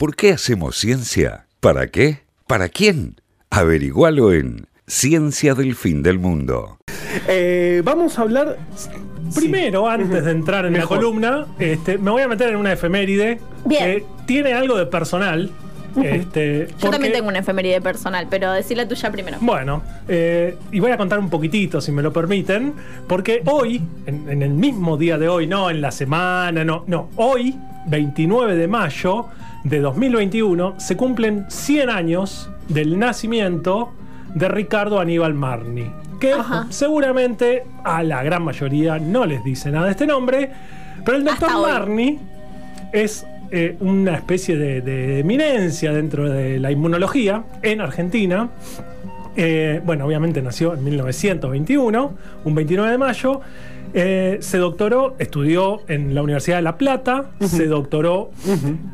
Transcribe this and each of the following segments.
¿Por qué hacemos ciencia? ¿Para qué? ¿Para quién? Averigualo en Ciencia del Fin del Mundo. Eh, vamos a hablar. Primero, antes de entrar en la columna, este, me voy a meter en una efeméride Bien. que tiene algo de personal. este, Yo porque- también tengo una efeméride personal, pero decí la tuya primero. Bueno, eh, y voy a contar un poquitito, si me lo permiten, porque hoy, en, en el mismo día de hoy, no en la semana, no, no, hoy, 29 de mayo de 2021, se cumplen 100 años del nacimiento de Ricardo Aníbal Marni, que Ajá. seguramente a la gran mayoría no les dice nada de este nombre, pero el doctor. Marni es eh, una especie de, de eminencia dentro de la inmunología en Argentina. Eh, bueno, obviamente nació en 1921, un 29 de mayo. Eh, se doctoró, estudió en la Universidad de La Plata, se doctoró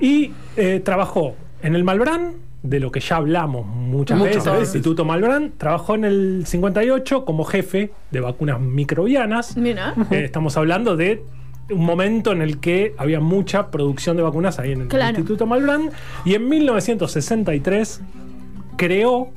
y eh, trabajó en el Malbrán, de lo que ya hablamos muchas Muchas veces, el. Instituto Malbrán. Trabajó en el 58 como jefe de vacunas microbianas. Mira. Eh, estamos hablando de un momento en el que había mucha producción de vacunas ahí en el Claro. Instituto Malbrán. Y en 1963 creó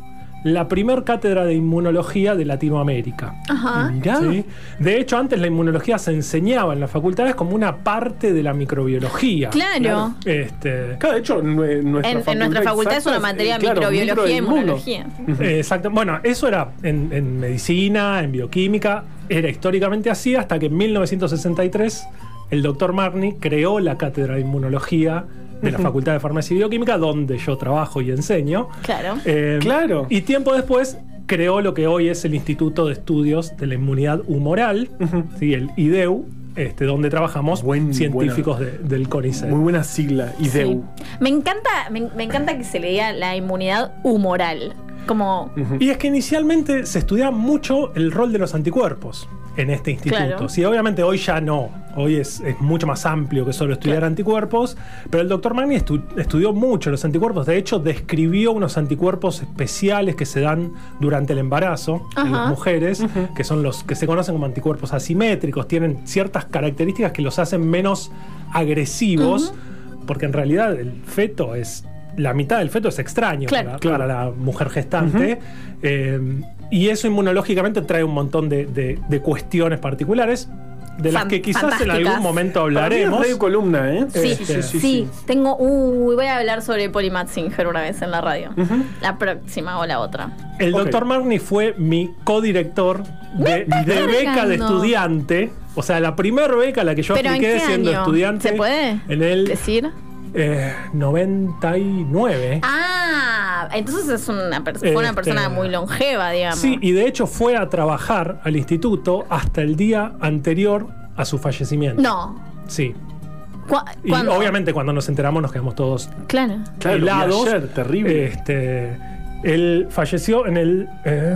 la primer cátedra de inmunología de Latinoamérica. Ajá. Mirá. ¿sí? De hecho, antes la inmunología se enseñaba en las facultades como una parte de la microbiología. Claro. Este, Claro, de hecho, nuestra En, en nuestra facultad es una materia claro, microbiología y microinmuno. inmunología. Eh, Exacto. Bueno, eso era en, en medicina, en bioquímica, era históricamente así hasta que en 1963 el doctor Marni creó la cátedra de inmunología de la Facultad de Farmacia y Bioquímica, donde yo trabajo y enseño. Claro. Eh, Claro. Y tiempo después creó lo que hoy es el Instituto de Estudios de la Inmunidad Humoral, ¿sí? el IDEU, este, donde trabajamos Buen- científicos de- del CONICET. Muy buena sigla, IDEU. Sí. Me encanta, me, me encanta que se le diga la inmunidad humoral. Como. Y es que inicialmente se estudiaba mucho el rol de los anticuerpos en este instituto. Claro. Sí, obviamente hoy ya no. Hoy es, es mucho más amplio que solo estudiar Claro. anticuerpos. Pero el doctor Magni estu- estudió mucho los anticuerpos. De hecho, describió unos anticuerpos especiales que se dan durante el embarazo en las mujeres, que son los que se conocen como anticuerpos asimétricos. Tienen ciertas características que los hacen menos agresivos. Porque en realidad el feto es. La mitad del feto es extraño Claro. para, para la mujer gestante. Eh, y eso inmunológicamente trae un montón de, de- de cuestiones particulares, de las Fan- que quizás en algún momento hablaremos. radio columna, ¿eh? Sí, Este, sí, Tengo. Uy, voy a hablar sobre Polly Matzinger una vez en la radio. La próxima o la otra. El doctor Marni fue mi codirector de, beca de estudiante. O sea, la primera beca a la que yo ¿Pero en apliqué qué siendo año? estudiante. ¿Se puede En el decir? eh, 99. Ah, entonces es una pers- fue una Este- persona muy longeva, digamos. Sí, y de hecho fue a trabajar al instituto hasta el día anterior a su fallecimiento. No. Sí. ¿Cu- Y cuándo? obviamente cuando nos enteramos nos quedamos todos Claro. Claro, y helados. ayer, terrible. Este, él falleció en el. eh,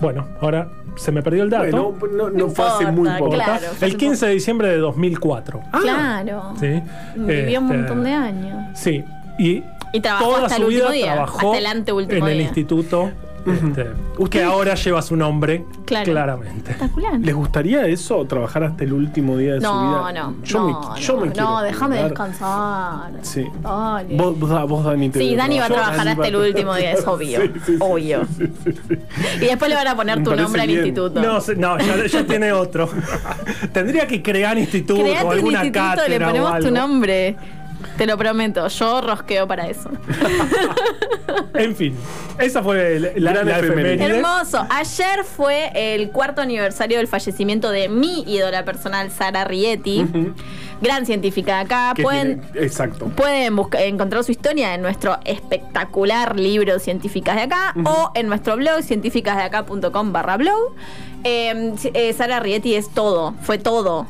bueno, ahora se me perdió el dato. Bueno, no, no No fue hace muy poco. claro. el hace 15 de diciembre de 2004. Ah, Claro. ¿sí? Vivió un Este, montón de años. Sí. Y, Y trabajó toda hasta su el vida último día, trabajó hasta el anteúltimo en el día. instituto. este, que Ustedes- ahora lleva su nombre Claro. claramente. Espectacular. ¿Les gustaría eso? ¿Trabajar hasta el último día de su No, vida? no, Yo no, me, yo me no, quiero no, déjame jubilar. descansar. Sí. Dale. Vos, vos, vos, Dani, te Sí, Dani va a yo- trabajar Dani hasta va el último día, es obvio. Sí, sí, sí, obvio. sí, sí, sí. Y después le van a poner Me tu parece nombre al bien. instituto. No, se- no ya, ya tiene otro. Tendría que crear instituto o Create un alguna instituto, cátedra le o ponemos tu algo. nombre. Te lo prometo, yo rosqueo para eso. En fin, esa fue la, la, efeméride. Hermoso. Ayer fue el cuarto aniversario del fallecimiento de mi ídola personal, Sara Rietti. Gran científica de acá. Pueden, tiene- exacto. Pueden busca- encontrar su historia en nuestro espectacular libro Científicas de Acá o en nuestro blog científicasdeacá.com barra blog. Eh, eh, Sara Rietti es todo, fue todo.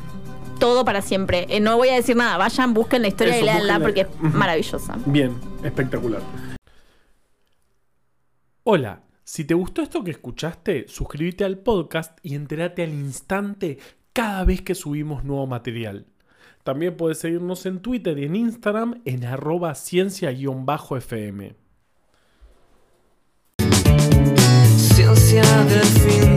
Todo para siempre. Eh, no voy a decir nada, vayan, busquen la historia Eso, y búsquenla. porque es maravillosa. Bien, espectacular. Hola, si te gustó esto que escuchaste, suscríbete al podcast y entérate al instante cada vez que subimos nuevo material. También puedes seguirnos en Twitter y en Instagram en arroba ciencia-fm. Ciencia del fin.